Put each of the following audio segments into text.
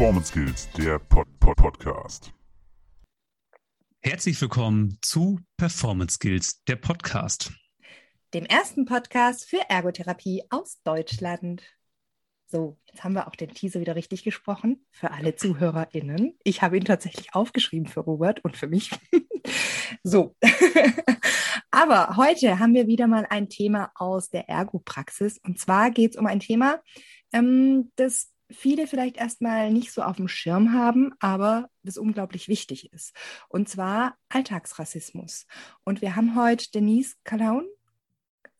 Performance Skills, der Pod -Pod Podcast. Herzlich willkommen zu Performance Skills, der Podcast. Dem ersten Podcast für Ergotherapie aus Deutschland. So, jetzt haben wir auch den Teaser wieder richtig gesprochen für alle ZuhörerInnen. Ich habe ihn tatsächlich aufgeschrieben für Robert und für mich. so. Aber heute haben wir wieder mal ein Thema aus der Ergopraxis. Und zwar geht es um ein Thema, ähm, das viele vielleicht erstmal nicht so auf dem Schirm haben, aber das unglaublich wichtig ist. Und zwar Alltagsrassismus. Und wir haben heute Denise Kalaun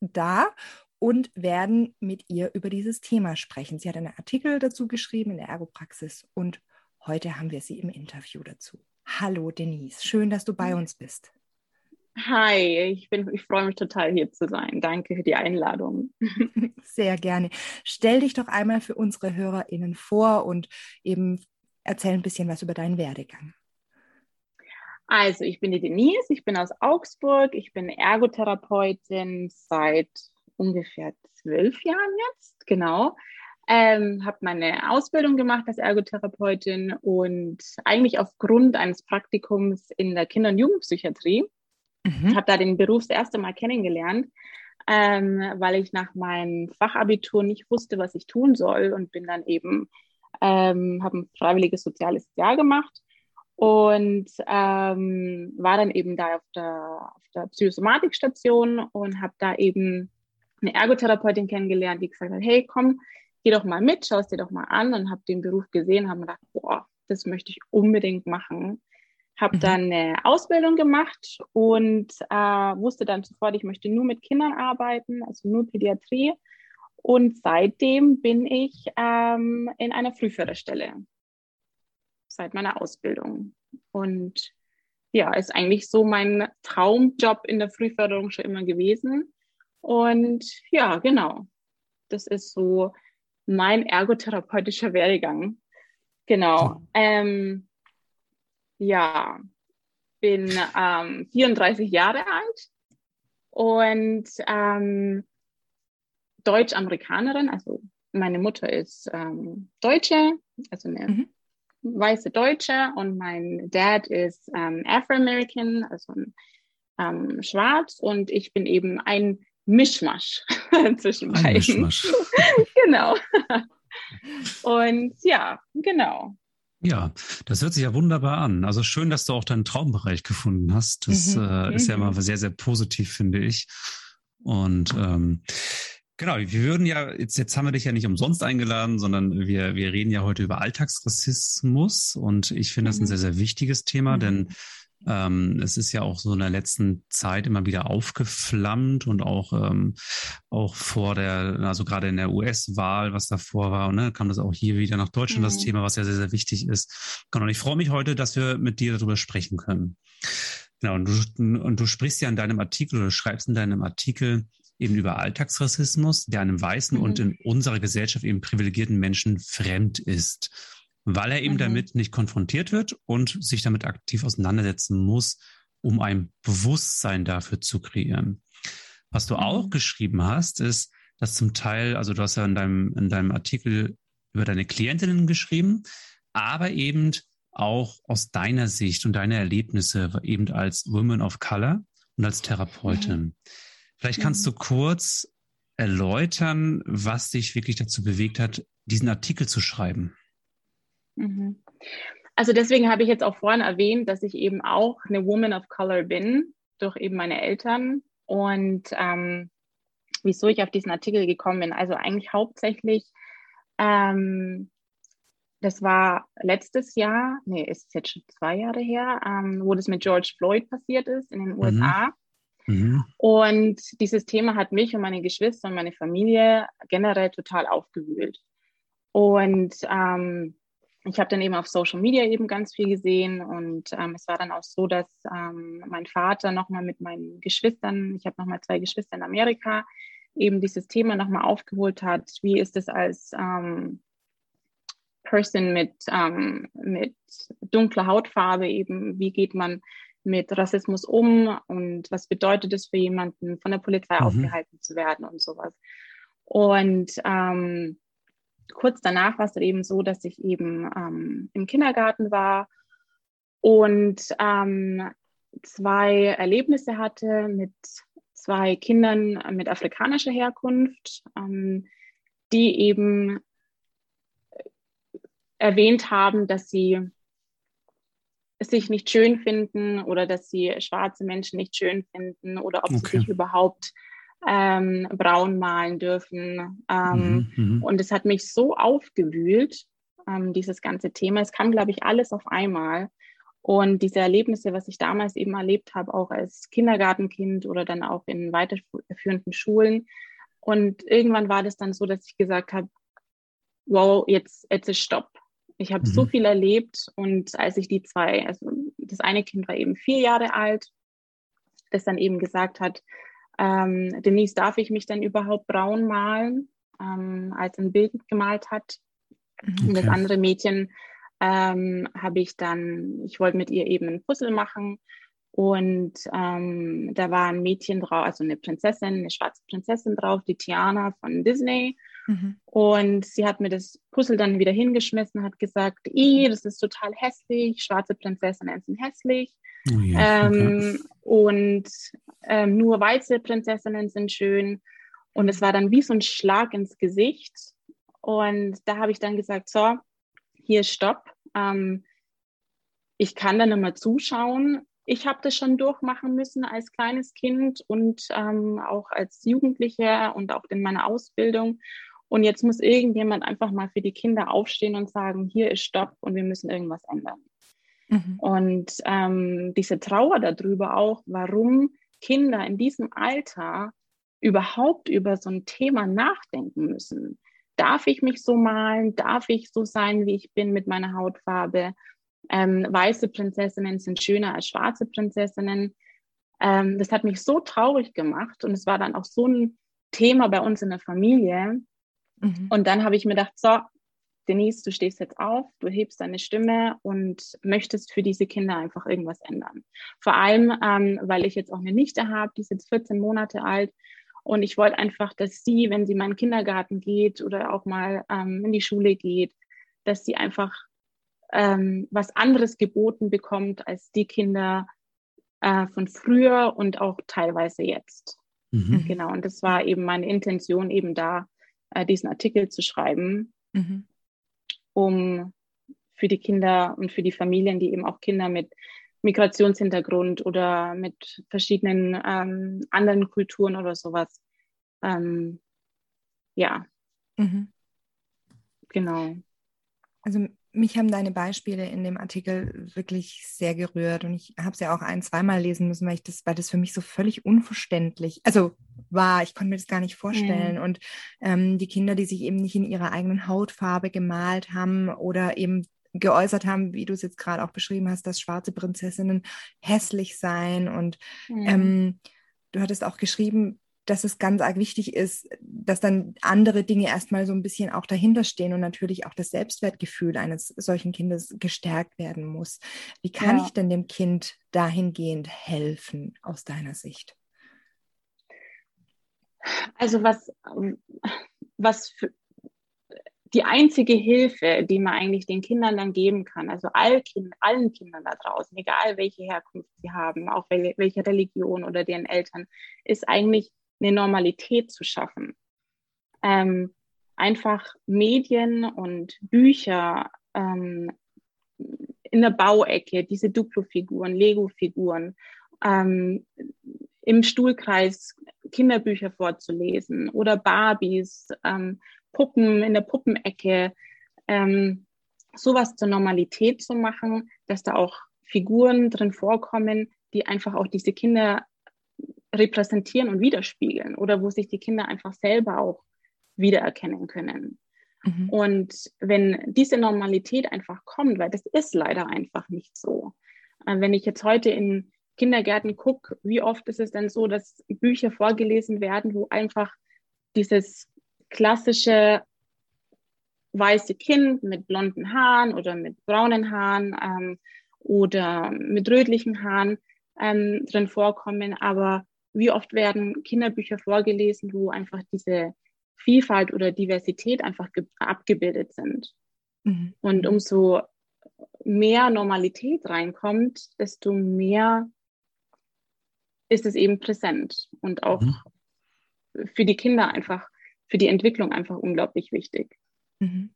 da und werden mit ihr über dieses Thema sprechen. Sie hat einen Artikel dazu geschrieben in der Ergopraxis und heute haben wir sie im Interview dazu. Hallo Denise, schön, dass du bei uns bist. Hi, ich, bin, ich freue mich total hier zu sein. Danke für die Einladung. Sehr gerne. Stell dich doch einmal für unsere HörerInnen vor und eben erzähl ein bisschen was über deinen Werdegang. Also, ich bin die Denise, ich bin aus Augsburg, ich bin Ergotherapeutin seit ungefähr zwölf Jahren jetzt, genau. Ähm, habe meine Ausbildung gemacht als Ergotherapeutin und eigentlich aufgrund eines Praktikums in der Kinder- und Jugendpsychiatrie. Mhm. Habe da den Beruf das erste Mal kennengelernt, ähm, weil ich nach meinem Fachabitur nicht wusste, was ich tun soll und bin dann eben, ähm, habe ein freiwilliges soziales Jahr gemacht und ähm, war dann eben da auf der, auf der Psychosomatikstation und habe da eben eine Ergotherapeutin kennengelernt, die gesagt hat, hey, komm, geh doch mal mit, schau es dir doch mal an und habe den Beruf gesehen, habe mir gedacht, boah, das möchte ich unbedingt machen. Habe mhm. dann eine Ausbildung gemacht und äh, wusste dann sofort, ich möchte nur mit Kindern arbeiten, also nur Pädiatrie. Und seitdem bin ich ähm, in einer Frühförderstelle seit meiner Ausbildung. Und ja, ist eigentlich so mein Traumjob in der Frühförderung schon immer gewesen. Und ja, genau. Das ist so mein ergotherapeutischer Werdegang. Genau. Ähm, ja, bin ähm, 34 Jahre alt und ähm, Deutsch-Amerikanerin. Also meine Mutter ist ähm, Deutsche, also eine mhm. weiße Deutsche und mein Dad ist ähm, Afro-American, also ähm, schwarz und ich bin eben ein Mischmasch zwischen beiden. Mischmasch. genau. Und ja, genau. Ja, das hört sich ja wunderbar an. Also schön, dass du auch deinen Traumbereich gefunden hast. Das mhm. äh, ist ja immer mhm. sehr, sehr positiv, finde ich. Und ähm, genau, wir würden ja, jetzt, jetzt haben wir dich ja nicht umsonst eingeladen, sondern wir, wir reden ja heute über Alltagsrassismus. Und ich finde das ein mhm. sehr, sehr wichtiges Thema, mhm. denn ähm, es ist ja auch so in der letzten Zeit immer wieder aufgeflammt und auch, ähm, auch vor der, also gerade in der US-Wahl, was davor war, ne, kam das auch hier wieder nach Deutschland, mhm. das Thema, was ja sehr, sehr wichtig ist. Genau, und ich freue mich heute, dass wir mit dir darüber sprechen können. Genau, und du, und du sprichst ja in deinem Artikel oder schreibst in deinem Artikel eben über Alltagsrassismus, der einem weißen mhm. und in unserer Gesellschaft eben privilegierten Menschen fremd ist weil er eben mhm. damit nicht konfrontiert wird und sich damit aktiv auseinandersetzen muss, um ein Bewusstsein dafür zu kreieren. Was du mhm. auch geschrieben hast, ist, dass zum Teil, also du hast ja in deinem, in deinem Artikel über deine Klientinnen geschrieben, aber eben auch aus deiner Sicht und deiner Erlebnisse eben als Woman of Color und als Therapeutin. Mhm. Vielleicht kannst du kurz erläutern, was dich wirklich dazu bewegt hat, diesen Artikel zu schreiben. Mhm. Also deswegen habe ich jetzt auch vorhin erwähnt, dass ich eben auch eine Woman of Color bin, durch eben meine Eltern. Und ähm, wieso ich auf diesen Artikel gekommen bin. Also eigentlich hauptsächlich, ähm, das war letztes Jahr, nee, ist jetzt schon zwei Jahre her, ähm, wo das mit George Floyd passiert ist in den USA. Mhm. mhm. Und dieses Thema hat mich und meine Geschwister und meine Familie generell total aufgewühlt. Und ähm, ich habe dann eben auf Social Media eben ganz viel gesehen und ähm, es war dann auch so, dass ähm, mein Vater nochmal mit meinen Geschwistern, ich habe nochmal zwei Geschwister in Amerika, eben dieses Thema nochmal aufgeholt hat. Wie ist es als ähm, Person mit, ähm, mit dunkler Hautfarbe eben, wie geht man mit Rassismus um und was bedeutet es für jemanden, von der Polizei mhm. aufgehalten zu werden und sowas. Und ähm, kurz danach war es eben so, dass ich eben ähm, im Kindergarten war und ähm, zwei Erlebnisse hatte mit zwei Kindern mit afrikanischer Herkunft, ähm, die eben erwähnt haben, dass sie sich nicht schön finden oder dass sie schwarze Menschen nicht schön finden oder ob okay. sie sich überhaupt ähm, braun malen dürfen. Ähm, mhm, mhm, und es hat mich so aufgewühlt, ähm, dieses ganze Thema. Es kam, glaube ich, alles auf einmal. Und diese Erlebnisse, was ich damals eben erlebt habe, auch als Kindergartenkind oder dann auch in weiterführenden Schulen. Und irgendwann war das dann so, dass ich gesagt habe, wow, jetzt, jetzt ist Stopp. Ich habe mhm. so viel erlebt und als ich die zwei, also das eine Kind war eben vier Jahre alt, das dann eben gesagt hat, ähm, Denise, darf ich mich denn überhaupt braun malen, ähm, als ein Bild gemalt hat. Okay. Und das andere Mädchen ähm, habe ich dann, ich wollte mit ihr eben ein Puzzle machen und ähm, da war ein Mädchen drauf, also eine Prinzessin, eine schwarze Prinzessin drauf, die Tiana von Disney. Mhm. Und sie hat mir das Puzzle dann wieder hingeschmissen, hat gesagt, das ist total hässlich, schwarze Prinzessinnen sind hässlich. Oh ja, ähm, okay. Und ähm, nur weiße Prinzessinnen sind schön. Und es war dann wie so ein Schlag ins Gesicht. Und da habe ich dann gesagt, so, hier Stopp. Ähm, ich kann da nicht mehr zuschauen. Ich habe das schon durchmachen müssen als kleines Kind und ähm, auch als Jugendliche und auch in meiner Ausbildung. Und jetzt muss irgendjemand einfach mal für die Kinder aufstehen und sagen, hier ist Stopp und wir müssen irgendwas ändern. Mhm. Und ähm, diese Trauer darüber auch, warum Kinder in diesem Alter überhaupt über so ein Thema nachdenken müssen. Darf ich mich so malen? Darf ich so sein, wie ich bin mit meiner Hautfarbe? Ähm, weiße Prinzessinnen sind schöner als schwarze Prinzessinnen. Ähm, das hat mich so traurig gemacht und es war dann auch so ein Thema bei uns in der Familie. Mhm. Und dann habe ich mir gedacht, so, Denise, du stehst jetzt auf, du hebst deine Stimme und möchtest für diese Kinder einfach irgendwas ändern. Vor allem, ähm, weil ich jetzt auch eine Nichte habe, die ist jetzt 14 Monate alt. Und ich wollte einfach, dass sie, wenn sie mal in den Kindergarten geht oder auch mal ähm, in die Schule geht, dass sie einfach ähm, was anderes geboten bekommt als die Kinder äh, von früher und auch teilweise jetzt. Mhm. Genau, und das war eben meine Intention, eben da äh, diesen Artikel zu schreiben. Mhm um für die Kinder und für die Familien, die eben auch Kinder mit Migrationshintergrund oder mit verschiedenen ähm, anderen Kulturen oder sowas. Ähm, ja. Mhm. Genau. Also mich haben deine Beispiele in dem Artikel wirklich sehr gerührt und ich habe es ja auch ein, zweimal lesen müssen, weil ich das, weil das für mich so völlig unverständlich, also war, ich konnte mir das gar nicht vorstellen. Mhm. Und ähm, die Kinder, die sich eben nicht in ihrer eigenen Hautfarbe gemalt haben oder eben geäußert haben, wie du es jetzt gerade auch beschrieben hast, dass schwarze Prinzessinnen hässlich seien. Und mhm. ähm, du hattest auch geschrieben, dass es ganz arg wichtig ist, dass dann andere Dinge erstmal so ein bisschen auch dahinter stehen und natürlich auch das Selbstwertgefühl eines solchen Kindes gestärkt werden muss. Wie kann ja. ich denn dem Kind dahingehend helfen aus deiner Sicht? Also was, was die einzige Hilfe, die man eigentlich den Kindern dann geben kann, also all kind, allen Kindern da draußen, egal welche Herkunft sie haben, auch welche Religion oder deren Eltern, ist eigentlich eine Normalität zu schaffen. Ähm, einfach Medien und Bücher ähm, in der Bauecke, diese Duplo-Figuren, Lego-Figuren, ähm, im Stuhlkreis Kinderbücher vorzulesen oder Barbies, ähm, Puppen in der Puppenecke, ähm, sowas zur Normalität zu machen, dass da auch Figuren drin vorkommen, die einfach auch diese Kinder repräsentieren und widerspiegeln oder wo sich die Kinder einfach selber auch wiedererkennen können. Mhm. Und wenn diese Normalität einfach kommt, weil das ist leider einfach nicht so. Äh, wenn ich jetzt heute in Kindergärten gucke, wie oft ist es denn so, dass Bücher vorgelesen werden, wo einfach dieses klassische weiße Kind mit blonden Haaren oder mit braunen Haaren ähm, oder mit rötlichen Haaren ähm, drin vorkommen, aber wie oft werden Kinderbücher vorgelesen, wo einfach diese Vielfalt oder Diversität einfach abgebildet sind. Mhm. Und umso mehr Normalität reinkommt, desto mehr ist es eben präsent und auch mhm. für die Kinder einfach, für die Entwicklung einfach unglaublich wichtig. Mhm.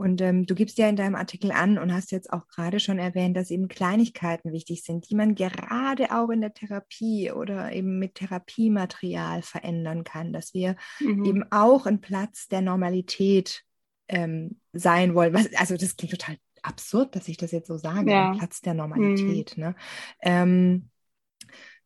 Und ähm, du gibst ja in deinem Artikel an und hast jetzt auch gerade schon erwähnt, dass eben Kleinigkeiten wichtig sind, die man gerade auch in der Therapie oder eben mit Therapiematerial verändern kann, dass wir mhm. eben auch ein Platz der Normalität ähm, sein wollen. Was, also das klingt total absurd, dass ich das jetzt so sage, ja. Platz der Normalität. Mhm. Ne? Ähm,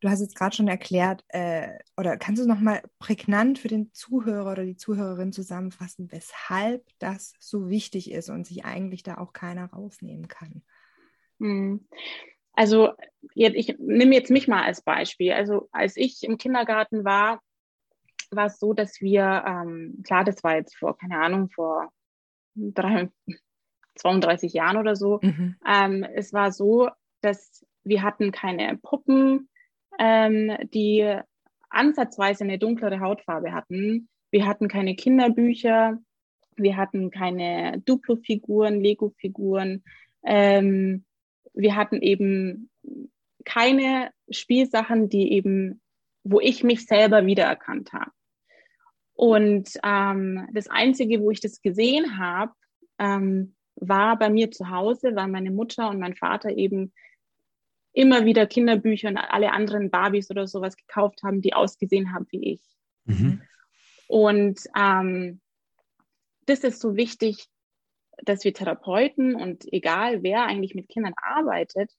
Du hast jetzt gerade schon erklärt, äh, oder kannst du noch mal prägnant für den Zuhörer oder die Zuhörerin zusammenfassen, weshalb das so wichtig ist und sich eigentlich da auch keiner rausnehmen kann? Hm. Also ich nehme jetzt mich mal als Beispiel. Also als ich im Kindergarten war, war es so, dass wir, ähm, klar, das war jetzt vor, keine Ahnung, vor drei, 32 Jahren oder so. Mhm. Ähm, es war so, dass wir hatten keine Puppen, ähm, die ansatzweise eine dunklere Hautfarbe hatten. Wir hatten keine Kinderbücher, wir hatten keine Duplo-Figuren, Lego-Figuren. Ähm, wir hatten eben keine Spielsachen, die eben, wo ich mich selber wiedererkannt habe. Und ähm, das Einzige, wo ich das gesehen habe, ähm, war bei mir zu Hause, weil meine Mutter und mein Vater eben immer wieder Kinderbücher und alle anderen Barbies oder sowas gekauft haben, die ausgesehen haben wie ich. Mhm. Und ähm, das ist so wichtig, dass wir Therapeuten und egal wer eigentlich mit Kindern arbeitet,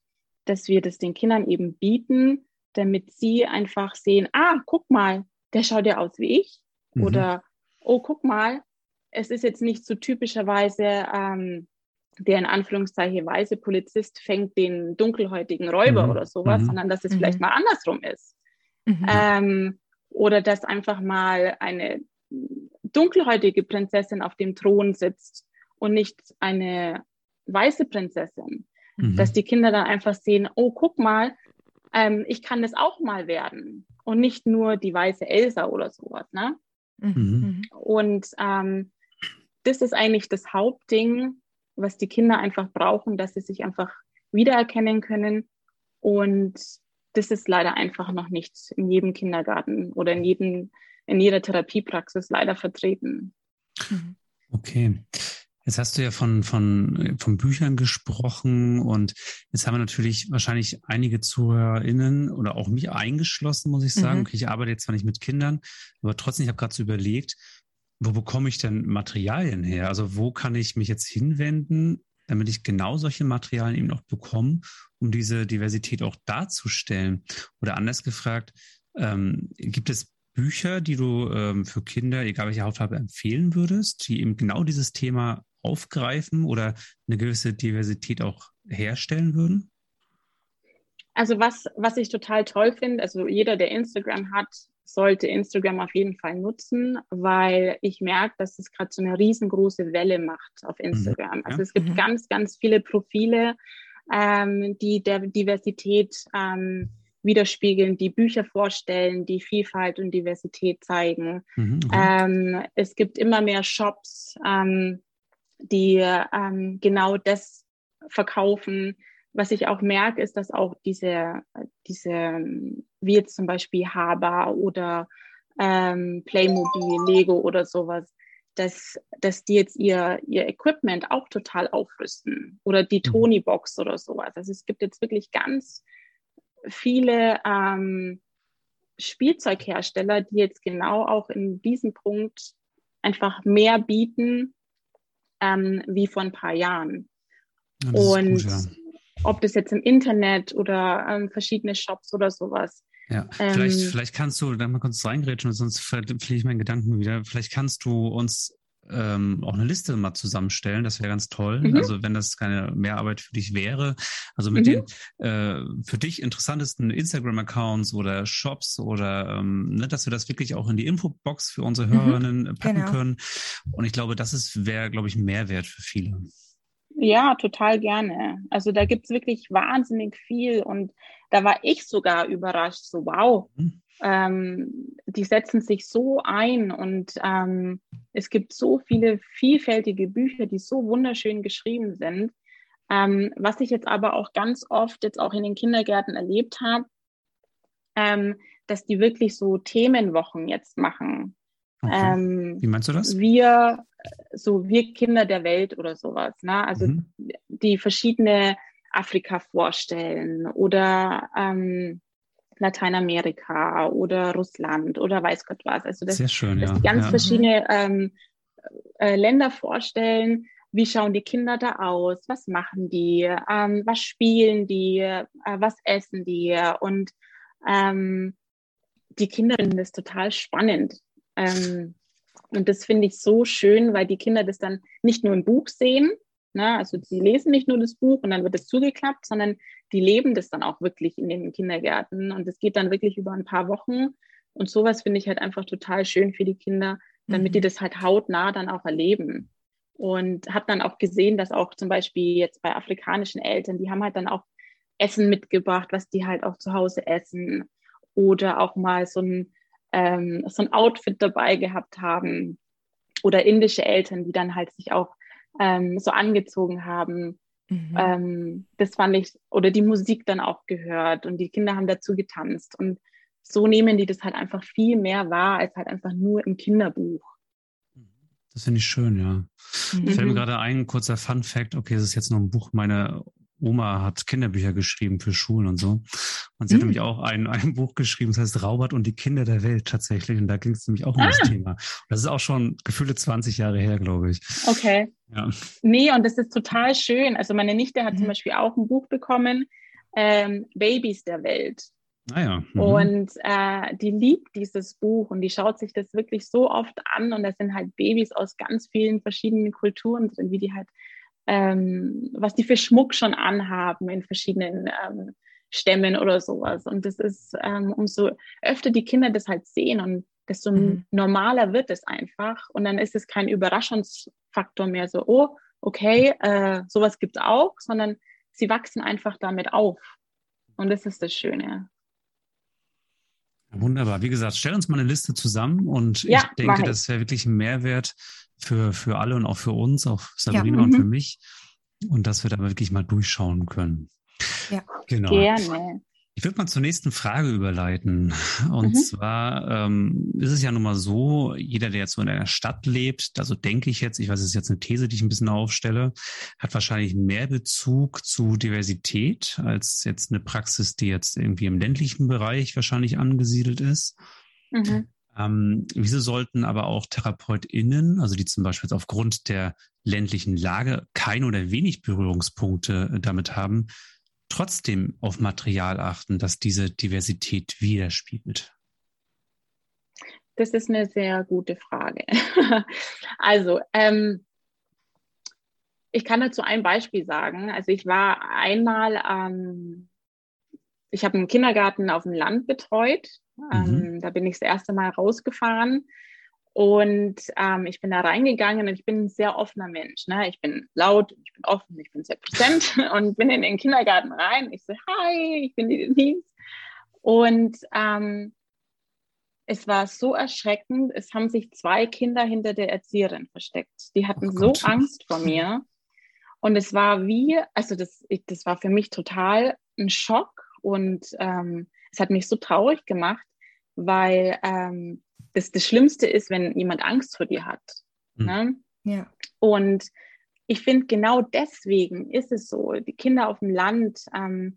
dass wir das den Kindern eben bieten, damit sie einfach sehen, ah, guck mal, der schaut ja aus wie ich. Mhm. Oder, oh, guck mal, es ist jetzt nicht so typischerweise ähm, der in Anführungszeichen weiße Polizist fängt den dunkelhäutigen Räuber mhm. oder sowas, mhm. sondern dass es mhm. vielleicht mal andersrum ist. Mhm. Ähm, oder dass einfach mal eine dunkelhäutige Prinzessin auf dem Thron sitzt und nicht eine weiße Prinzessin. Mhm. Dass die Kinder dann einfach sehen, oh, guck mal, ähm, ich kann das auch mal werden. Und nicht nur die weiße Elsa oder sowas. Ne? Mhm. Und ähm, das ist eigentlich das Hauptding, was die Kinder einfach brauchen, dass sie sich einfach wiedererkennen können. Und das ist leider einfach noch nicht in jedem Kindergarten oder in, jedem, in jeder Therapiepraxis leider vertreten. Mhm. Okay. Jetzt hast du ja von, von, von Büchern gesprochen und jetzt haben wir natürlich wahrscheinlich einige ZuhörerInnen oder auch mich eingeschlossen, muss ich sagen. Mhm. Okay, ich arbeite jetzt zwar nicht mit Kindern, aber trotzdem, ich habe gerade so überlegt, wo bekomme ich denn Materialien her? Also wo kann ich mich jetzt hinwenden, damit ich genau solche Materialien eben auch bekomme, um diese Diversität auch darzustellen? Oder anders gefragt, ähm, gibt es Bücher, die du ähm, für Kinder, egal welche Hautfarbe, empfehlen würdest, die eben genau dieses Thema aufgreifen oder eine gewisse Diversität auch herstellen würden? Also was, was ich total toll finde, also jeder, der Instagram hat, sollte Instagram auf jeden Fall nutzen, weil ich merke, dass es gerade so eine riesengroße Welle macht auf mhm. Instagram. Mhm. Also es gibt mhm. ganz, ganz viele Profile, ähm, die der Diversität ähm, widerspiegeln, die Bücher vorstellen, die Vielfalt und Diversität zeigen. Mhm, ähm, es gibt immer mehr Shops, ähm, die ähm, genau das verkaufen. Was ich auch merke, ist, dass auch diese, diese wie jetzt zum Beispiel Haber oder ähm, Playmobil, Lego oder sowas, dass, dass die jetzt ihr, ihr Equipment auch total aufrüsten oder die mhm. Tony-Box oder sowas. Also es gibt jetzt wirklich ganz viele ähm, Spielzeughersteller, die jetzt genau auch in diesem Punkt einfach mehr bieten ähm, wie vor ein paar Jahren. Ja, Und gut, ja. Ob das jetzt im Internet oder ähm, verschiedene Shops oder sowas, ja, vielleicht, ähm, vielleicht kannst du da mal kurz reingrätschen, sonst verliere ich meinen Gedanken wieder. Vielleicht kannst du uns ähm, auch eine Liste mal zusammenstellen. Das wäre ganz toll. Mhm. Also wenn das keine Mehrarbeit für dich wäre. Also mit mhm. den äh, für dich interessantesten Instagram-Accounts oder Shops oder ähm, ne, dass wir das wirklich auch in die Infobox für unsere mhm. Hörerinnen mhm. packen genau. können. Und ich glaube, das ist wäre, glaube ich, ein Mehrwert für viele. Ja, total gerne. Also da gibt es wirklich wahnsinnig viel und da war ich sogar überrascht, so wow, hm. ähm, die setzen sich so ein und ähm, es gibt so viele vielfältige Bücher, die so wunderschön geschrieben sind. Ähm, was ich jetzt aber auch ganz oft jetzt auch in den Kindergärten erlebt habe, ähm, dass die wirklich so Themenwochen jetzt machen. Okay. Ähm, Wie meinst du das? Wir, so wir Kinder der Welt oder sowas. Ne? Also mhm. die verschiedene Afrika vorstellen oder ähm, Lateinamerika oder Russland oder weiß Gott was. Also das, Sehr schön, ja. ganz ja. verschiedene ähm, äh, Länder vorstellen. Wie schauen die Kinder da aus? Was machen die? Ähm, was spielen die? Äh, was essen die? Und ähm, die Kinder finden das total spannend. Ähm, und das finde ich so schön, weil die Kinder das dann nicht nur im Buch sehen, ne? also sie lesen nicht nur das Buch und dann wird es zugeklappt, sondern die leben das dann auch wirklich in den Kindergärten und es geht dann wirklich über ein paar Wochen. Und sowas finde ich halt einfach total schön für die Kinder, damit mhm. die das halt hautnah dann auch erleben. Und habe dann auch gesehen, dass auch zum Beispiel jetzt bei afrikanischen Eltern, die haben halt dann auch Essen mitgebracht, was die halt auch zu Hause essen. Oder auch mal so ein, ähm, so ein Outfit dabei gehabt haben. Oder indische Eltern, die dann halt sich auch ähm, so angezogen haben. Mhm. Ähm, das fand ich, oder die Musik dann auch gehört und die Kinder haben dazu getanzt. Und so nehmen die das halt einfach viel mehr wahr als halt einfach nur im Kinderbuch. Das finde ich schön, ja. Mhm. Fällt mir gerade ein, kurzer Fun Fact, okay, es ist jetzt noch ein Buch, meine Oma hat Kinderbücher geschrieben für Schulen und so. Und sie mhm. hat nämlich auch ein, ein Buch geschrieben, das heißt Raubert und die Kinder der Welt tatsächlich. Und da ging es nämlich auch um ah. das Thema. Das ist auch schon gefühlte 20 Jahre her, glaube ich. Okay. Ja. Nee, und das ist total schön. Also meine Nichte hat mhm. zum Beispiel auch ein Buch bekommen, ähm, Babys der Welt. Ah mhm. Und äh, die liebt dieses Buch und die schaut sich das wirklich so oft an. Und das sind halt Babys aus ganz vielen verschiedenen Kulturen drin, wie die halt ähm, was die für Schmuck schon anhaben in verschiedenen ähm, Stämmen oder sowas. Und das ist, ähm, umso öfter die Kinder das halt sehen und desto mhm. normaler wird es einfach. Und dann ist es kein Überraschungsfaktor mehr so, oh, okay, äh, sowas gibt es auch, sondern sie wachsen einfach damit auf. Und das ist das Schöne. Wunderbar. Wie gesagt, stell uns mal eine Liste zusammen und ja, ich denke, das wäre wirklich ein Mehrwert für, für alle und auch für uns, auch Sabrina ja, und für mhm. mich. Und dass wir da wirklich mal durchschauen können. Ja, genau. gerne. Ich würde mal zur nächsten Frage überleiten. Und mhm. zwar ähm, ist es ja nun mal so, jeder, der jetzt so in einer Stadt lebt, also denke ich jetzt, ich weiß, es ist jetzt eine These, die ich ein bisschen aufstelle, hat wahrscheinlich mehr Bezug zu Diversität als jetzt eine Praxis, die jetzt irgendwie im ländlichen Bereich wahrscheinlich angesiedelt ist. Mhm. Ähm, wieso sollten aber auch TherapeutInnen, also die zum Beispiel aufgrund der ländlichen Lage keine oder wenig Berührungspunkte damit haben, trotzdem auf Material achten, das diese Diversität widerspiegelt? Das ist eine sehr gute Frage. also, ähm, ich kann dazu ein Beispiel sagen. Also ich war einmal, ähm, ich habe einen Kindergarten auf dem Land betreut ähm, mhm. Da bin ich das erste Mal rausgefahren und ähm, ich bin da reingegangen und ich bin ein sehr offener Mensch. Ne? Ich bin laut, ich bin offen, ich bin sehr präsent und bin in den Kindergarten rein. Ich so, hi, ich bin die Denise. Und ähm, es war so erschreckend. Es haben sich zwei Kinder hinter der Erzieherin versteckt. Die hatten oh so Angst vor mir. Und es war wie, also das, ich, das war für mich total ein Schock. Und ähm, es hat mich so traurig gemacht, weil ähm, das das Schlimmste ist, wenn jemand Angst vor dir hat. Mhm. Ne? Ja. Und ich finde, genau deswegen ist es so, die Kinder auf dem Land ähm,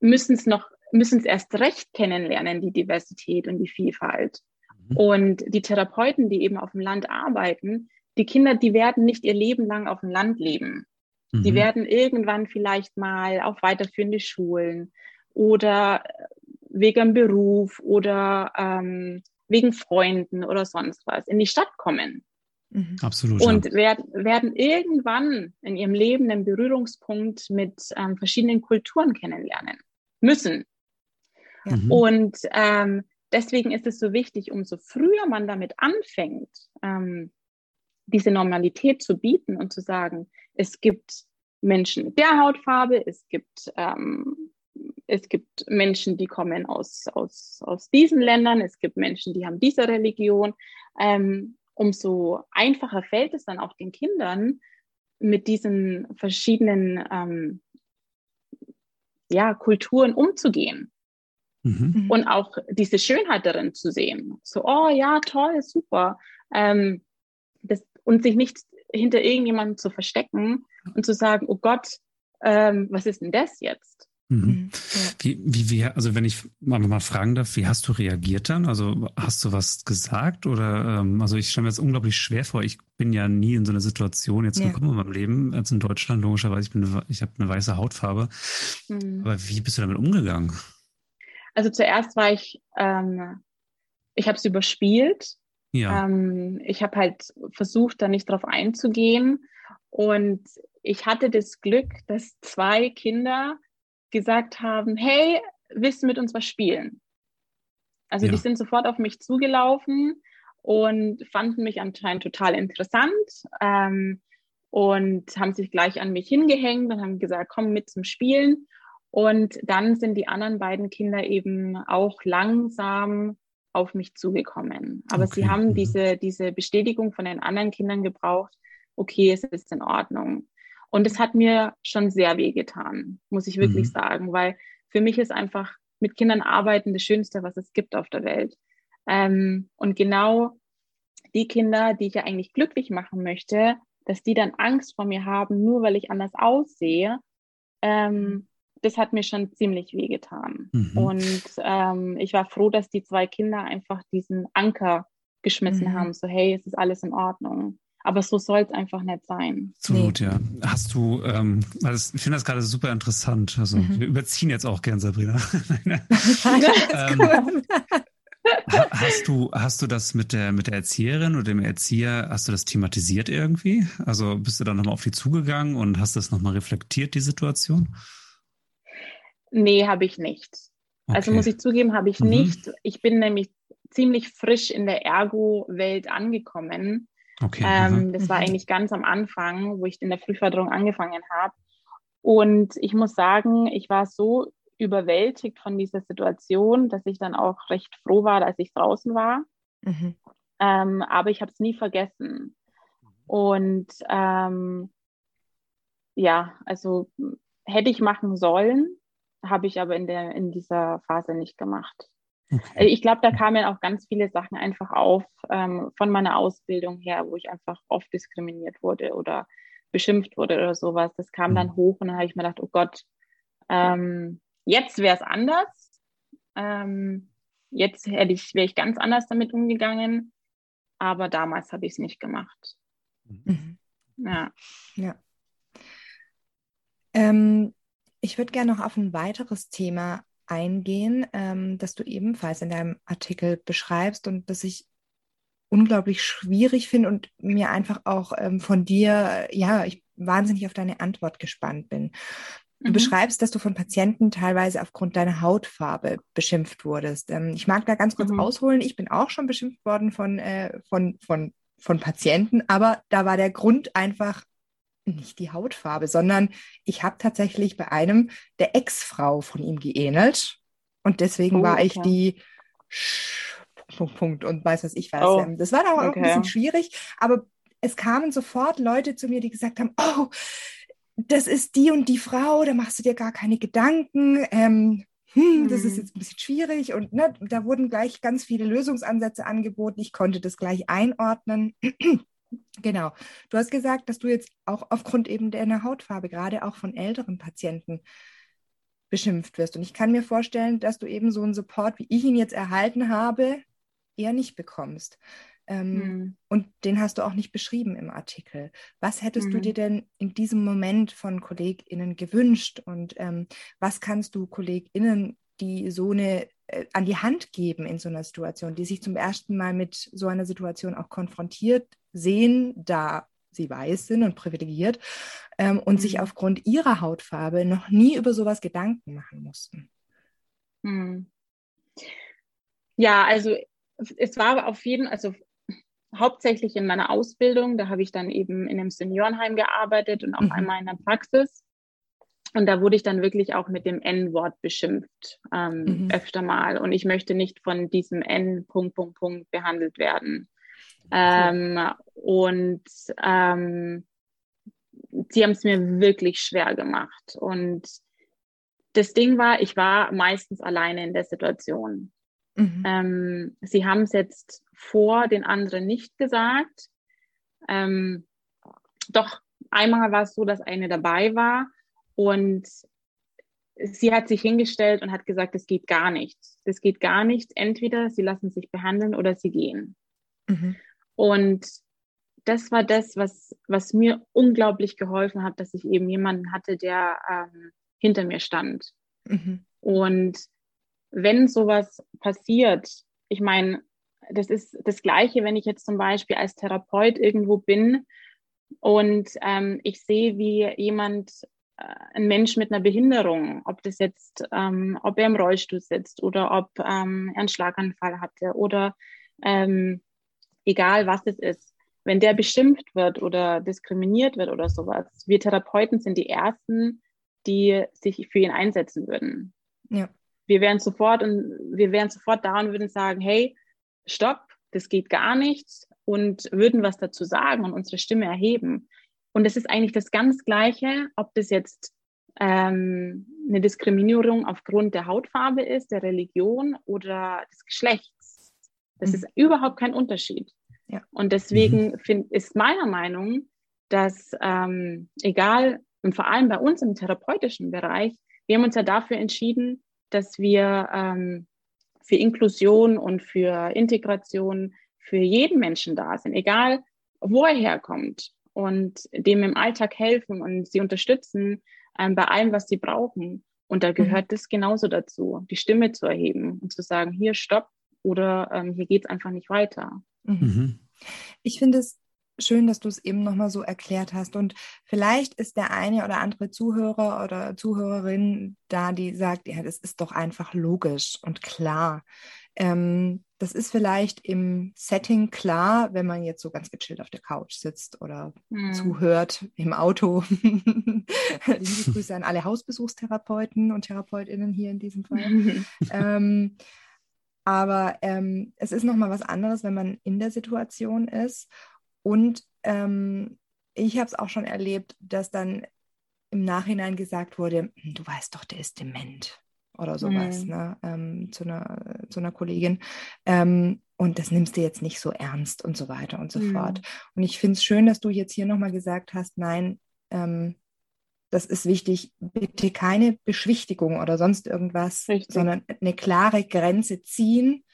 müssen es noch, müssen es erst recht kennenlernen, die Diversität und die Vielfalt. Mhm. Und die Therapeuten, die eben auf dem Land arbeiten, die Kinder, die werden nicht ihr Leben lang auf dem Land leben. Mhm. Die werden irgendwann vielleicht mal auf weiterführende Schulen oder wegen Beruf oder ähm, wegen Freunden oder sonst was in die Stadt kommen. Mhm. Absolut. Und ja. werden, werden irgendwann in ihrem Leben einen Berührungspunkt mit ähm, verschiedenen Kulturen kennenlernen müssen. Ja. Mhm. Und ähm, deswegen ist es so wichtig, umso früher man damit anfängt, ähm, diese Normalität zu bieten und zu sagen, es gibt Menschen mit der Hautfarbe, es gibt ähm, es gibt Menschen, die kommen aus, aus, aus diesen Ländern, es gibt Menschen, die haben diese Religion. Ähm, umso einfacher fällt es dann auch den Kindern, mit diesen verschiedenen ähm, ja, Kulturen umzugehen. Mhm. Und auch diese Schönheit darin zu sehen. So, oh ja, toll, super. Ähm, das, und sich nicht hinter irgendjemandem zu verstecken und zu sagen, oh Gott, ähm, was ist denn das jetzt? Mhm. mhm. Wie, wie, wie, also wenn ich mal, mal fragen darf, wie hast du reagiert dann? Also hast du was gesagt oder ähm, also ich stelle mir das unglaublich schwer vor. Ich bin ja nie in so eine Situation jetzt ja. gekommen in meinem Leben, als in Deutschland logischerweise. Ich bin, ich habe eine weiße Hautfarbe. Mhm. Aber wie bist du damit umgegangen? Also zuerst war ich, ähm, ich habe es überspielt. Ja. Ähm, ich habe halt versucht, da nicht drauf einzugehen. Und ich hatte das Glück, dass zwei Kinder gesagt haben, hey, willst du mit uns was spielen? Also ja. die sind sofort auf mich zugelaufen und fanden mich anscheinend total interessant ähm, und haben sich gleich an mich hingehängt und haben gesagt, komm mit zum Spielen. Und dann sind die anderen beiden Kinder eben auch langsam auf mich zugekommen. Aber okay. sie haben mhm. diese, diese Bestätigung von den anderen Kindern gebraucht, okay, es ist in Ordnung. Und es hat mir schon sehr weh getan, muss ich wirklich mhm. sagen, weil für mich ist einfach mit Kindern arbeiten das Schönste, was es gibt auf der Welt. Ähm, und genau die Kinder, die ich ja eigentlich glücklich machen möchte, dass die dann Angst vor mir haben, nur weil ich anders aussehe, ähm, das hat mir schon ziemlich wehgetan. Mhm. Und ähm, ich war froh, dass die zwei Kinder einfach diesen Anker geschmissen mhm. haben, so hey, es ist alles in Ordnung. Aber so soll es einfach nicht sein. Absolut, nee. ja. Hast du, ähm, das, ich finde das gerade super interessant. Also mhm. wir überziehen jetzt auch gern, Sabrina. ähm, hast du, hast du das mit der, mit der Erzieherin oder dem Erzieher, hast du das thematisiert irgendwie? Also bist du dann nochmal auf die zugegangen und hast das nochmal reflektiert, die Situation? Nee, habe ich nicht. Also okay. Also muss ich zugeben, habe ich mhm. nicht. Ich bin nämlich ziemlich frisch in der Ergo-Welt angekommen. Okay. Ähm, das war mhm. eigentlich ganz am Anfang, wo ich in der Frühförderung angefangen habe. Und ich muss sagen, ich war so überwältigt von dieser Situation, dass ich dann auch recht froh war, als ich draußen war. Mhm. Ähm, aber ich habe es nie vergessen. Und ähm, ja, also hätte ich machen sollen, habe ich aber in, der, in dieser Phase nicht gemacht. Okay. Äh, ich glaube, da kamen auch ganz viele Sachen einfach auf ähm, von meiner Ausbildung her, wo ich einfach oft diskriminiert wurde oder beschimpft wurde oder sowas. Das kam mhm. dann hoch und dann habe ich mir gedacht, oh Gott, ähm, jetzt wäre es anders. Ähm, jetzt hätte ich, wäre ich ganz anders damit umgegangen. Aber damals habe ich es nicht gemacht. Mhm. Ja. Ja. Ähm, ich würde gerne noch auf ein weiteres Thema eingehen, ähm, das du ebenfalls in deinem Artikel beschreibst und das ich unglaublich schwierig finde und mir einfach auch ähm, von dir, ja, ich wahnsinnig auf deine Antwort gespannt bin. Du mhm. beschreibst, dass du von Patienten teilweise aufgrund deiner Hautfarbe beschimpft wurdest. Ähm, ich mag da ganz kurz mhm. ausholen. Ich bin auch schon beschimpft worden von, äh, von, von, von Patienten, aber da war der Grund einfach nicht die Hautfarbe, sondern ich habe tatsächlich bei einem der Ex-Frau von ihm geähnelt. Und deswegen oh, war ich die Punkt, Punkt, und weiß was ich was. Oh, ähm, das war dann auch okay. ein bisschen schwierig, aber es kamen sofort Leute zu mir, die gesagt haben, oh, das ist die und die Frau, da machst du dir gar keine Gedanken. Ähm, hm, das ist mhm. jetzt ein bisschen schwierig und ne, da wurden gleich ganz viele Lösungsansätze angeboten. Ich konnte das gleich einordnen. Genau. Du hast gesagt, dass du jetzt auch aufgrund eben deiner Hautfarbe, gerade auch von älteren Patienten, beschimpft wirst. Und ich kann mir vorstellen, dass du eben so einen Support, wie ich ihn jetzt erhalten habe, eher nicht bekommst. Ähm, hm. Und den hast du auch nicht beschrieben im Artikel. Was hättest hm. du dir denn in diesem Moment von KollegInnen gewünscht? Und ähm, was kannst du KollegInnen, die so eine an die Hand geben in so einer Situation, die sich zum ersten Mal mit so einer Situation auch konfrontiert sehen, da sie weiß sind und privilegiert ähm, und mhm. sich aufgrund ihrer Hautfarbe noch nie über sowas Gedanken machen mussten. Mhm. Ja, also es war auf jeden, also hauptsächlich in meiner Ausbildung, da habe ich dann eben in einem Seniorenheim gearbeitet und auch mhm. einmal in der Praxis. Und da wurde ich dann wirklich auch mit dem N-Wort beschimpft, ähm, mhm. öfter mal. Und ich möchte nicht von diesem N Punkt, Punkt, Punkt behandelt werden. Ähm, und ähm, sie haben es mir wirklich schwer gemacht. Und das Ding war, ich war meistens alleine in der Situation. Mhm. Ähm, sie haben es jetzt vor den anderen nicht gesagt. Ähm, doch einmal war es so, dass eine dabei war und sie hat sich hingestellt und hat gesagt, es geht gar nichts. Das geht gar nichts. Entweder sie lassen sich behandeln oder sie gehen. Mhm. Und das war das, was, was mir unglaublich geholfen hat, dass ich eben jemanden hatte, der ähm, hinter mir stand. Mhm. Und wenn sowas passiert, ich meine, das ist das Gleiche, wenn ich jetzt zum Beispiel als Therapeut irgendwo bin und ähm, ich sehe, wie jemand, ein Mensch mit einer Behinderung, ob das jetzt, ähm, ob er im Rollstuhl sitzt oder ob ähm, er einen Schlaganfall hatte oder ähm, egal was es ist, wenn der beschimpft wird oder diskriminiert wird oder sowas, wir Therapeuten sind die Ersten, die sich für ihn einsetzen würden. Ja. Wir wären sofort und wir wären sofort da und würden sagen, hey, stopp, das geht gar nicht und würden was dazu sagen und unsere Stimme erheben. Und es ist eigentlich das ganz Gleiche, ob das jetzt ähm, eine Diskriminierung aufgrund der Hautfarbe ist, der Religion oder des Geschlechts. Das mhm. ist überhaupt kein Unterschied. Ja. Und deswegen mhm. find, ist meiner Meinung, dass ähm, egal, und vor allem bei uns im therapeutischen Bereich, wir haben uns ja dafür entschieden, dass wir ähm, für Inklusion und für Integration für jeden Menschen da sind, egal wo er herkommt und dem im Alltag helfen und sie unterstützen ähm, bei allem, was sie brauchen. Und da gehört mhm. das genauso dazu, die Stimme zu erheben und zu sagen, hier stopp oder ähm, hier geht es einfach nicht weiter. Mhm. mhm. Ich finde es schön, dass du es eben nochmal so erklärt hast. Und vielleicht ist der eine oder andere Zuhörer oder Zuhörerin da, die sagt, ja, das ist doch einfach logisch und klar. Ähm, das ist vielleicht im Setting klar, wenn man jetzt so ganz gechillt auf der Couch sitzt oder hm. zuhört im Auto. Liebe Grüße an alle Hausbesuchstherapeuten und Therapeutinnen hier in diesem Fall. ähm, aber ähm, es ist nochmal was anderes, wenn man in der Situation ist und ähm, ich habe es auch schon erlebt, dass dann im Nachhinein gesagt wurde, hm, du weißt doch, der ist dement oder sowas, mhm. ne, ähm, zu, einer, zu einer Kollegin. Ähm, und das nimmst du jetzt nicht so ernst und so weiter und so mhm. fort. Und ich finde es schön, dass du jetzt hier nochmal gesagt hast, nein, ähm, das ist wichtig, bitte keine Beschwichtigung oder sonst irgendwas, Richtig. sondern eine klare Grenze ziehen,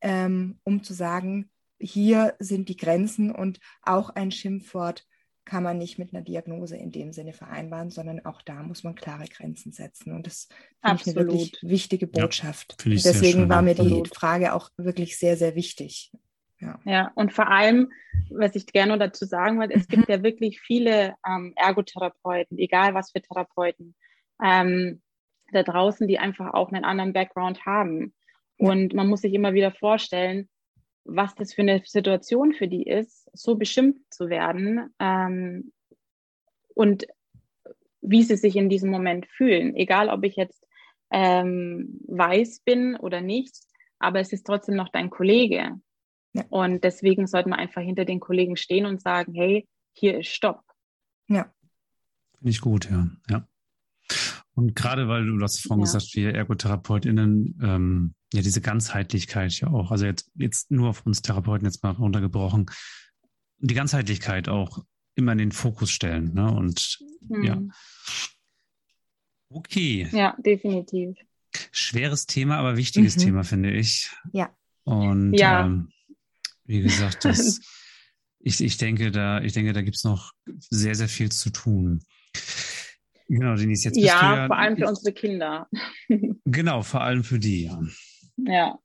ähm, um zu sagen, hier sind die Grenzen und auch ein Schimpfwort kann man nicht mit einer Diagnose in dem Sinne vereinbaren, sondern auch da muss man klare Grenzen setzen. Und das finde ich eine wirklich wichtige Botschaft. Ja, Deswegen war mir die Frage auch wirklich sehr, sehr wichtig. Ja. ja, und vor allem, was ich gerne dazu sagen wollte, es gibt mhm. ja wirklich viele ähm, Ergotherapeuten, egal was für Therapeuten, ähm, da draußen, die einfach auch einen anderen Background haben. Und man muss sich immer wieder vorstellen, was das für eine Situation für die ist, so beschimpft zu werden ähm, und wie sie sich in diesem Moment fühlen. Egal, ob ich jetzt ähm, weiß bin oder nicht, aber es ist trotzdem noch dein Kollege. Ja. Und deswegen sollte man einfach hinter den Kollegen stehen und sagen, hey, hier ist Stopp. Ja. Finde ich gut, ja. ja. Und gerade weil du das vorhin ja. gesagt, wir ErgotherapeutInnen ähm, ja diese Ganzheitlichkeit ja auch, also jetzt, jetzt nur auf uns Therapeuten jetzt mal runtergebrochen, die Ganzheitlichkeit auch immer in den Fokus stellen. Ne? Und hm. ja. Okay. Ja, definitiv. Schweres Thema, aber wichtiges mhm. Thema, finde ich. Ja. Und ja. Ähm, wie gesagt, das, ich, ich denke, da, ich denke, da gibt es noch sehr, sehr viel zu tun. Genau, Denise, jetzt bist ja, du ja vor allem für unsere Kinder. Genau, vor allem für die, ja. Ja.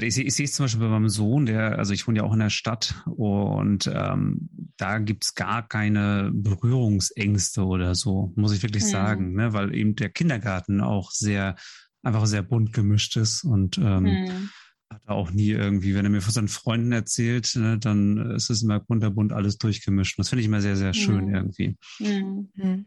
Ich, sehe es zum Beispiel bei meinem Sohn, der, also ich wohne ja auch in der Stadt und ähm, da gibt es gar keine Berührungsängste oder so, muss ich wirklich mhm. sagen, ne? weil eben der Kindergarten auch sehr, einfach sehr bunt gemischt ist und ähm, mhm. hat auch nie irgendwie, wenn er mir von seinen Freunden erzählt, ne, dann ist es immer kunterbunt alles durchgemischt. Und das finde ich immer sehr, sehr schön mhm. irgendwie. Mhm.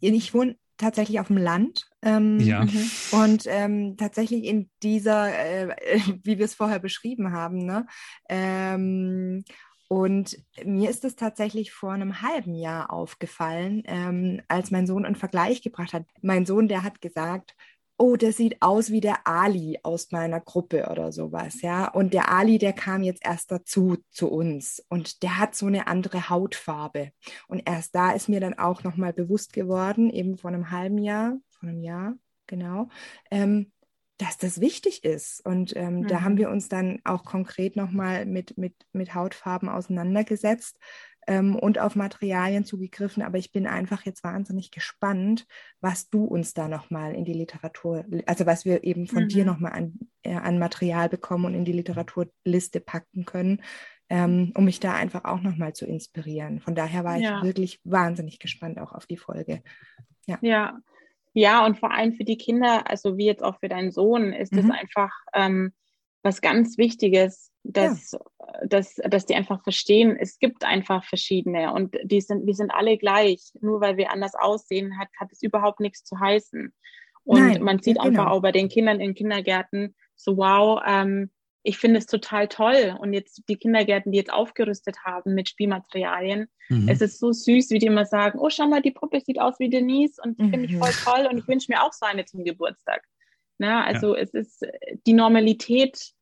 Ich wohne tatsächlich auf dem Land. Ähm, Ja. Mhm. Und ähm, tatsächlich in dieser, äh, wie wir es vorher beschrieben haben, ne? Ähm, und mir ist es tatsächlich vor einem halben Jahr aufgefallen, ähm, als mein Sohn einen Vergleich gebracht hat. Mein Sohn, der hat gesagt, oh, der sieht aus wie der Ali aus meiner Gruppe oder sowas, ja. Und der Ali, der kam jetzt erst dazu zu uns und der hat so eine andere Hautfarbe. Und erst da ist mir dann auch nochmal bewusst geworden, eben vor einem halben Jahr, vor einem Jahr, genau, ähm, dass das wichtig ist. Und ähm, da Mhm. haben wir uns dann auch konkret nochmal mit, mit, mit Hautfarben auseinandergesetzt ähm, und auf Materialien zugegriffen. Aber ich bin einfach jetzt wahnsinnig gespannt, was du uns da nochmal in die Literatur, also was wir eben von Mhm. dir nochmal an, äh, an Material bekommen und in die Literaturliste packen können, ähm, um mich da einfach auch nochmal zu inspirieren. Von daher war Ja. ich wirklich wahnsinnig gespannt auch auf die Folge. Ja. Ja, und vor allem für die Kinder, also wie jetzt auch für deinen Sohn, ist es Mhm. einfach ähm, was ganz Wichtiges, dass, dass, dass die einfach verstehen, es gibt einfach verschiedene und die sind, wir sind alle gleich. Nur weil wir anders aussehen, hat, hat es überhaupt nichts zu heißen. Und Nein, man sieht ja, einfach genau. auch bei den Kindern in Kindergärten so, wow, ähm, ich finde es total toll. Und jetzt die Kindergärten, die jetzt aufgerüstet haben mit Spielmaterialien, Mhm. es ist so süß, wie die immer sagen, oh, schau mal, die Puppe sieht aus wie Denise und die finde ich Mhm. voll toll und ich wünsche mir auch so eine zum Geburtstag. Na, also es ist, die Normalität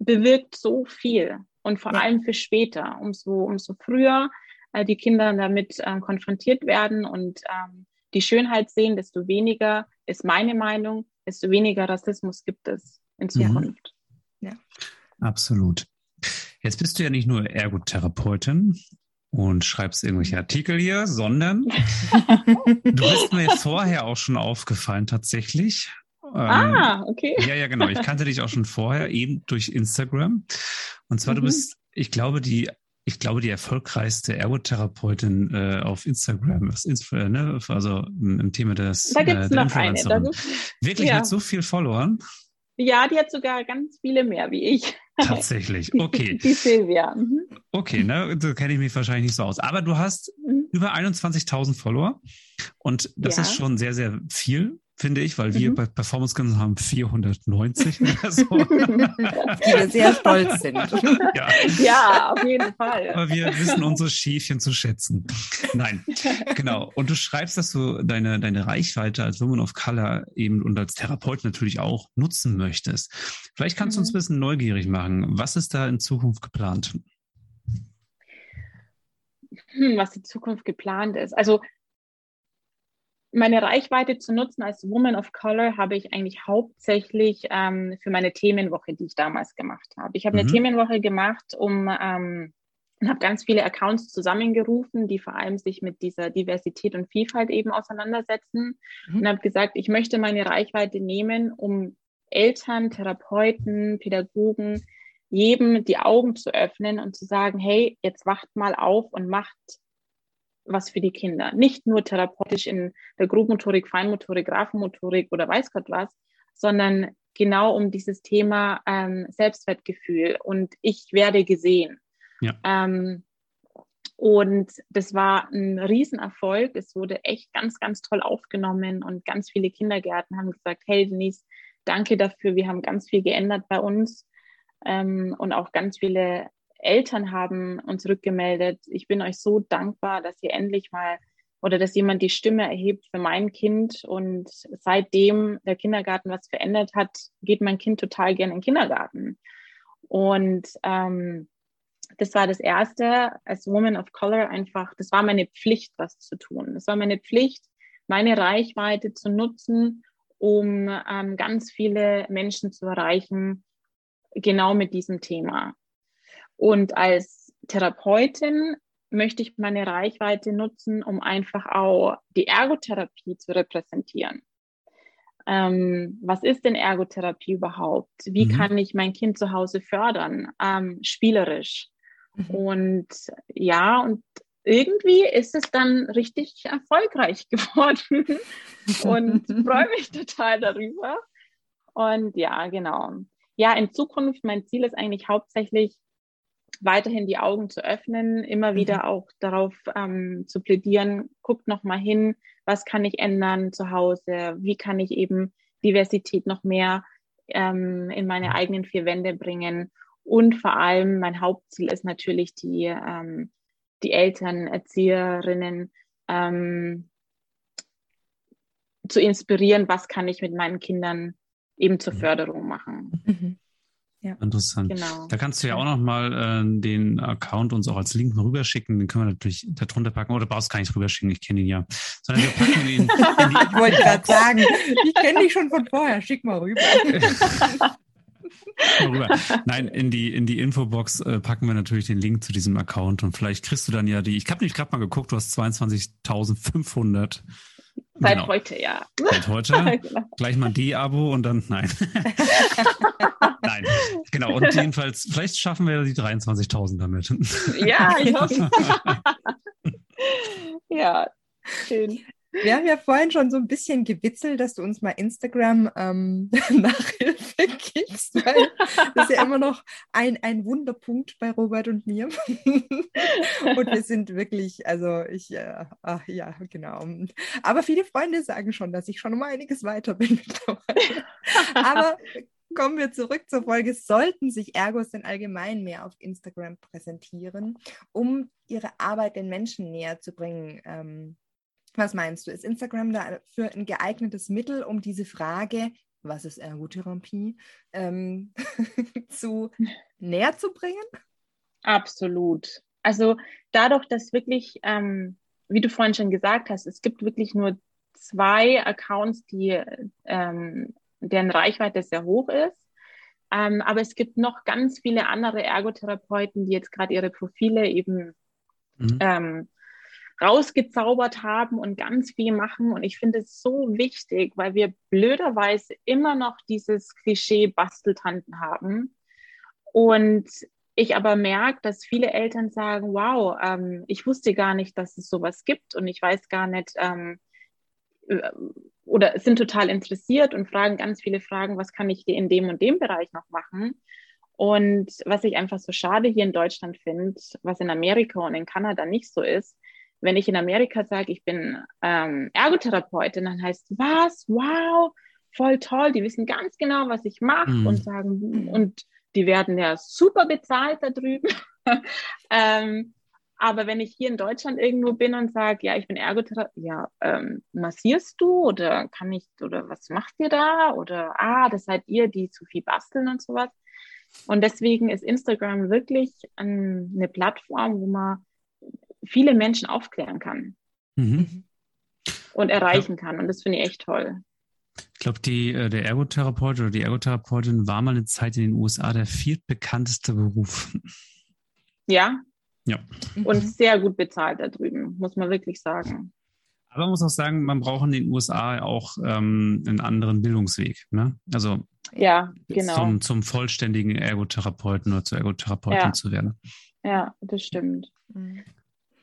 bewirkt so viel und vor Ja. allem für später, umso, umso früher äh, die Kinder damit ähm, konfrontiert werden und ähm, die Schönheit sehen, desto weniger ist meine Meinung, desto weniger Rassismus gibt es in Zukunft. Absolut. Jetzt bist du ja nicht nur Ergotherapeutin und schreibst irgendwelche Artikel hier, sondern du bist mir vorher auch schon aufgefallen tatsächlich. Ähm, Ah, okay. Ja, ja, genau. Ich kannte dich auch schon vorher, eben durch Instagram. Und zwar, du Mhm. bist, ich glaube, die, ich glaube, die erfolgreichste Ergotherapeutin äh, auf Instagram, äh, ne? also im, Thema des Da gibt äh, es der noch eine. Wirklich ja. mit so viel Followern? Ja, die hat sogar ganz viele mehr wie ich. Tatsächlich. Okay. Die Silvia. Mhm. Okay, ne, da kenne ich mich wahrscheinlich nicht so aus. Aber du hast Mhm. über 21.000 Follower und das Ja. ist schon sehr, sehr viel, finde ich, weil wir Mhm. bei Performance Guns haben 490 oder so. die wir sehr stolz sind. ja, ja, auf jeden Fall. aber wir wissen unsere Schäfchen zu schätzen. Nein, genau. Und du schreibst, dass du deine, deine Reichweite als Woman of Color eben und als Therapeut natürlich auch nutzen möchtest. Vielleicht kannst du uns Mhm. ein bisschen neugierig machen. Was ist da in Zukunft geplant? Hm, was die Zukunft geplant ist. Also meine Reichweite zu nutzen als Woman of Color habe ich eigentlich hauptsächlich ähm, für meine Themenwoche, die ich damals gemacht habe. Ich habe Mhm. eine Themenwoche gemacht, um ähm, und habe ganz viele Accounts zusammengerufen, die vor allem sich mit dieser Diversität und Vielfalt eben auseinandersetzen Mhm. und habe gesagt, ich möchte meine Reichweite nehmen, um Eltern, Therapeuten, Pädagogen, jedem die Augen zu öffnen und zu sagen, hey, jetzt wacht mal auf und macht was für die Kinder. Nicht nur therapeutisch in der Grobmotorik, Feinmotorik, Grafenmotorik oder weiß Gott was, sondern genau um dieses Thema ähm, Selbstwertgefühl und ich werde gesehen. Ja. Ähm, und das war ein Riesenerfolg. Es wurde echt ganz, ganz toll aufgenommen und ganz viele Kindergärten haben gesagt, hey Denise, danke dafür. Wir haben ganz viel geändert bei uns. Ähm, und auch ganz viele Eltern haben uns rückgemeldet. Ich bin euch so dankbar, dass ihr endlich mal oder dass jemand die Stimme erhebt für mein Kind. Und seitdem der Kindergarten was verändert hat, geht mein Kind total gerne in den Kindergarten. Und ähm, das war das Erste, als Woman of Color einfach, das war meine Pflicht, was zu tun. Das war meine Pflicht, meine Reichweite zu nutzen, um ähm, ganz viele Menschen zu erreichen, genau mit diesem Thema. Und als Therapeutin möchte ich meine Reichweite nutzen, um einfach auch die Ergotherapie zu repräsentieren. Ähm, was ist denn Ergotherapie überhaupt? Wie Mhm. kann ich mein Kind zu Hause fördern? Ähm, spielerisch. Mhm. Und ja, und irgendwie ist es dann richtig erfolgreich geworden und freue mich total darüber. Und ja, genau. Ja, in Zukunft, mein Ziel ist eigentlich hauptsächlich, weiterhin die Augen zu öffnen, immer wieder mhm. auch darauf ähm, zu plädieren, guckt noch mal hin, was kann ich ändern zu Hause, wie kann ich eben Diversität noch mehr ähm, in meine eigenen vier Wände bringen. Und vor allem mein Hauptziel ist natürlich die, ähm, die Eltern, Erzieherinnen ähm, zu inspirieren, was kann ich mit meinen Kindern eben zur. Förderung machen. Mhm. Ja. Interessant. Genau. Da kannst du ja auch noch mal äh, den Account uns auch als Link rüberschicken. Den können wir natürlich darunter packen. Oder brauchst du gar nicht rüberschicken, ich kenne ihn ja. Sondern wir packen ihn Ich wollte gerade sagen, ich kenne dich schon von vorher. Schick mal rüber. Nein, in die, in die Infobox äh, packen wir natürlich den Link zu diesem Account und vielleicht kriegst du dann ja die, ich habe nicht gerade mal geguckt, du hast 22.500 Seit genau. heute, ja. Seit heute. genau. Gleich mal die Abo und dann nein. nein. Genau. Und jedenfalls, vielleicht schaffen wir die 23.000 damit. ja, ich hoffe. ja, schön. Wir haben ja vorhin schon so ein bisschen gewitzelt, dass du uns mal Instagram ähm, Nachhilfe gibst, weil das ist ja immer noch ein, ein Wunderpunkt bei Robert und mir. und wir sind wirklich, also ich, äh, ach, ja, genau. Aber viele Freunde sagen schon, dass ich schon um einiges weiter bin. Aber kommen wir zurück zur Folge. Sollten sich Ergos denn allgemein mehr auf Instagram präsentieren, um ihre Arbeit den Menschen näher zu bringen? Ähm, was meinst du? Ist Instagram dafür ein geeignetes Mittel, um diese Frage, was ist Ergotherapie, ähm, zu näher zu bringen? Absolut. Also dadurch, dass wirklich, ähm, wie du vorhin schon gesagt hast, es gibt wirklich nur zwei Accounts, die, ähm, deren Reichweite sehr hoch ist. Ähm, aber es gibt noch ganz viele andere Ergotherapeuten, die jetzt gerade ihre Profile eben mhm. ähm, rausgezaubert haben und ganz viel machen. Und ich finde es so wichtig, weil wir blöderweise immer noch dieses Klischee Basteltanten haben. Und ich aber merke, dass viele Eltern sagen, wow, ähm, ich wusste gar nicht, dass es sowas gibt und ich weiß gar nicht, ähm, äh, oder sind total interessiert und fragen ganz viele Fragen, was kann ich in dem und dem Bereich noch machen? Und was ich einfach so schade hier in Deutschland finde, was in Amerika und in Kanada nicht so ist, wenn ich in Amerika sage, ich bin ähm, Ergotherapeutin, dann heißt was, wow, voll toll, die wissen ganz genau, was ich mache mhm. und sagen, und die werden ja super bezahlt da drüben. ähm, aber wenn ich hier in Deutschland irgendwo bin und sage, ja, ich bin Ergotherapeut, ja, ähm, massierst du oder kann ich, oder was macht ihr da? Oder, ah, das seid ihr, die zu viel basteln und sowas. Und deswegen ist Instagram wirklich ein, eine Plattform, wo man viele Menschen aufklären kann mhm. und erreichen ja. kann. Und das finde ich echt toll. Ich glaube, äh, der Ergotherapeut oder die Ergotherapeutin war mal eine Zeit in den USA der viertbekannteste Beruf. Ja. Ja. Und sehr gut bezahlt da drüben, muss man wirklich sagen. Aber man muss auch sagen, man braucht in den USA auch ähm, einen anderen Bildungsweg. Ne? Also ja, genau. zum, zum vollständigen Ergotherapeuten oder zur Ergotherapeutin ja. zu werden. Ja, das stimmt.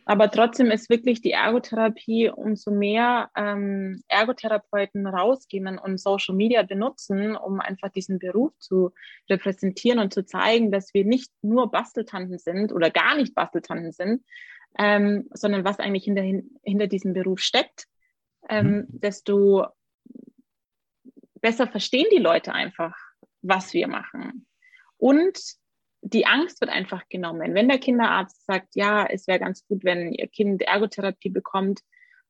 Aber trotzdem ist wirklich die Ergotherapie, umso mehr ähm, Ergotherapeuten rausgehen und Social Media benutzen, um einfach diesen Beruf zu repräsentieren und zu zeigen, dass wir nicht nur Basteltanten sind oder gar nicht Basteltanten sind, ähm, sondern was eigentlich hinter, hinter diesem Beruf steckt, ähm, mhm. desto besser verstehen die Leute einfach, was wir machen. Und die Angst wird einfach genommen. Wenn der Kinderarzt sagt, ja, es wäre ganz gut, wenn ihr Kind Ergotherapie bekommt,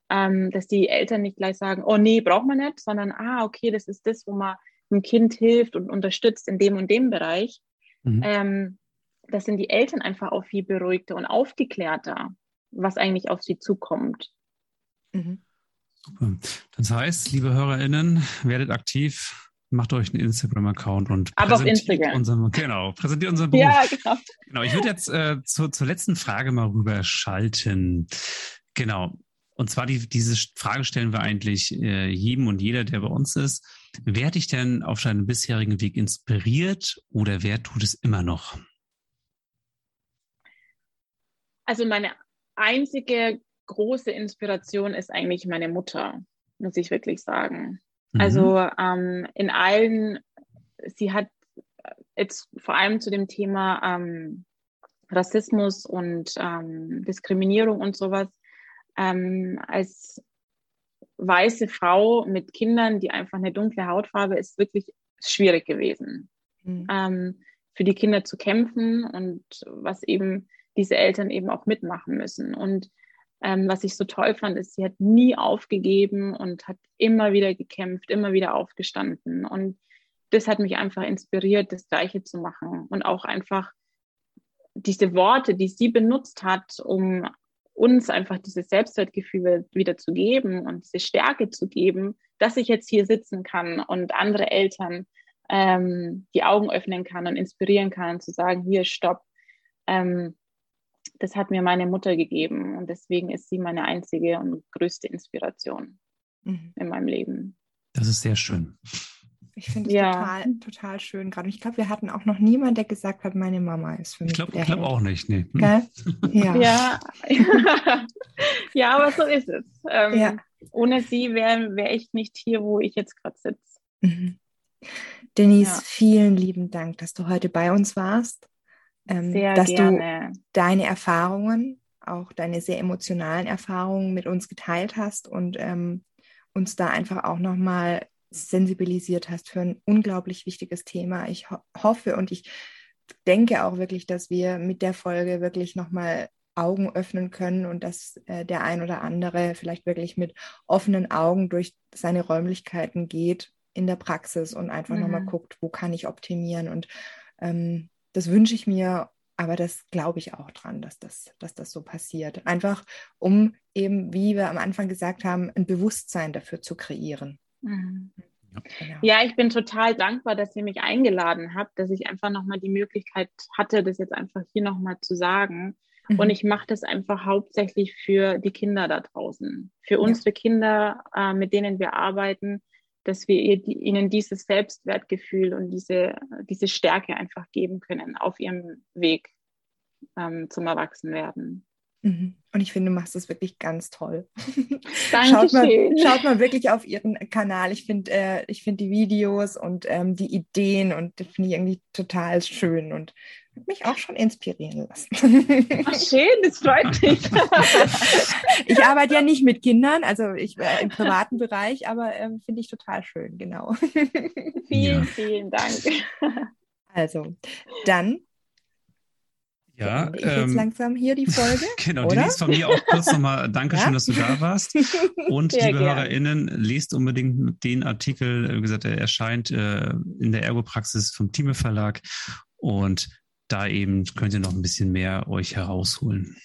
ähm, dass die Eltern nicht gleich sagen, oh nee, braucht man nicht, sondern ah, okay, das ist das, wo man dem Kind hilft und unterstützt in dem und dem Bereich. Mhm. Ähm, das sind die Eltern einfach auch viel beruhigter und aufgeklärter, was eigentlich auf sie zukommt. Mhm. Super. Das heißt, liebe HörerInnen, werdet aktiv, macht euch einen Instagram-Account und Aber auf Instagram. Unseren, genau, präsentiert unseren Beruf. Ja, genau. Genau, ich würde jetzt äh, zu, zur letzten Frage mal rüber schalten. Genau. Und zwar die, diese Frage stellen wir eigentlich äh, jedem und jeder, der bei uns ist. Wer hat dich denn auf deinem bisherigen Weg inspiriert oder wer tut es immer noch? Also meine einzige große Inspiration ist eigentlich meine Mutter, muss ich wirklich sagen. Mhm. Also ähm, in allen, sie hat jetzt vor allem zu dem Thema ähm, Rassismus und ähm, Diskriminierung und sowas ähm, als weiße Frau mit Kindern, die einfach eine dunkle Hautfarbe, ist wirklich schwierig gewesen, mhm. ähm, für die Kinder zu kämpfen und was eben diese Eltern eben auch mitmachen müssen. Und ähm, was ich so toll fand, ist, sie hat nie aufgegeben und hat immer wieder gekämpft, immer wieder aufgestanden. Und das hat mich einfach inspiriert, das Gleiche zu machen und auch einfach diese Worte, die sie benutzt hat, um uns einfach dieses Selbstwertgefühl wieder zu geben und diese Stärke zu geben, dass ich jetzt hier sitzen kann und andere Eltern ähm, die Augen öffnen kann und inspirieren kann zu sagen, hier, stopp. Ähm, das hat mir meine Mutter gegeben und deswegen ist sie meine einzige und größte Inspiration mhm. in meinem Leben. Das ist sehr schön. Ich finde es ja. total, total schön gerade. Und ich glaube, wir hatten auch noch niemanden, der gesagt hat, meine Mama ist für mich. Ich glaube glaub auch nicht, nee. Hm. Ja. ja. ja, aber so ist es. Ähm, ja. Ohne sie wäre wär ich nicht hier, wo ich jetzt gerade sitze. Mhm. Denise, ja. vielen lieben Dank, dass du heute bei uns warst. Ähm, dass gerne. du deine Erfahrungen, auch deine sehr emotionalen Erfahrungen mit uns geteilt hast und ähm, uns da einfach auch nochmal sensibilisiert hast für ein unglaublich wichtiges Thema. Ich ho hoffe und ich denke auch wirklich, dass wir mit der Folge wirklich nochmal Augen öffnen können und dass äh, der ein oder andere vielleicht wirklich mit offenen Augen durch seine Räumlichkeiten geht in der Praxis und einfach mhm. nochmal guckt, wo kann ich optimieren. Und ähm, das wünsche ich mir, aber das glaube ich auch dran, dass das, dass das so passiert. Einfach um eben, wie wir am Anfang gesagt haben, ein Bewusstsein dafür zu kreieren. Mhm. Genau. Ja, ich bin total dankbar, dass ihr mich eingeladen habt, dass ich einfach nochmal die Möglichkeit hatte, das jetzt einfach hier nochmal zu sagen. Mhm. Und ich mache das einfach hauptsächlich für die Kinder da draußen, für ja. unsere Kinder, äh, mit denen wir arbeiten, dass wir ihr, die, ihnen dieses Selbstwertgefühl und diese, diese Stärke einfach geben können auf ihrem Weg ähm, zum Erwachsenwerden. Mhm. Und ich finde, du machst das wirklich ganz toll. Dankeschön. schaut, mal, schaut mal wirklich auf ihren Kanal. Ich finde äh, find die Videos und ähm, die Ideen und das finde ich irgendwie total schön und mich auch schon inspirieren lassen. Ach, schön, das freut mich. ich arbeite ja nicht mit Kindern, also ich äh, im privaten Bereich, aber ähm, finde ich total schön, genau. vielen, vielen Dank. Also, dann ja, ich ähm, jetzt langsam hier die Folge. genau, oder? Denise, von mir auch kurz nochmal Dankeschön, ja? dass du da warst. Und Sehr liebe gern. HörerInnen, lest unbedingt den Artikel, wie gesagt, er erscheint äh, in der Ergopraxis vom Thieme Verlag. Und da eben könnt ihr noch ein bisschen mehr euch herausholen.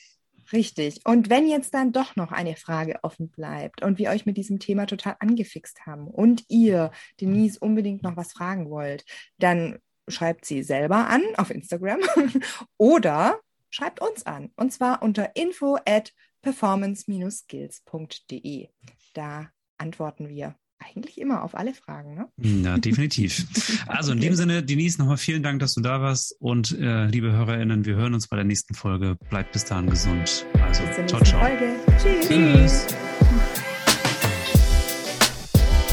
Richtig. Und wenn jetzt dann doch noch eine Frage offen bleibt und wir euch mit diesem Thema total angefixt haben und ihr Denise unbedingt noch was fragen wollt, dann schreibt sie selber an auf Instagram oder schreibt uns an. Und zwar unter info at performance-skills.de. Da antworten wir eigentlich immer auf alle Fragen. Ne? Ja, definitiv. Also in dem Sinne, Denise, nochmal vielen Dank, dass du da warst. Und äh, liebe HörerInnen, wir hören uns bei der nächsten Folge. Bleibt bis dahin gesund. Also, ciao, ciao. Folge. Tschüss. Tschüss.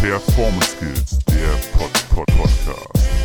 Performance Skills, der Pod -Pod Podcast.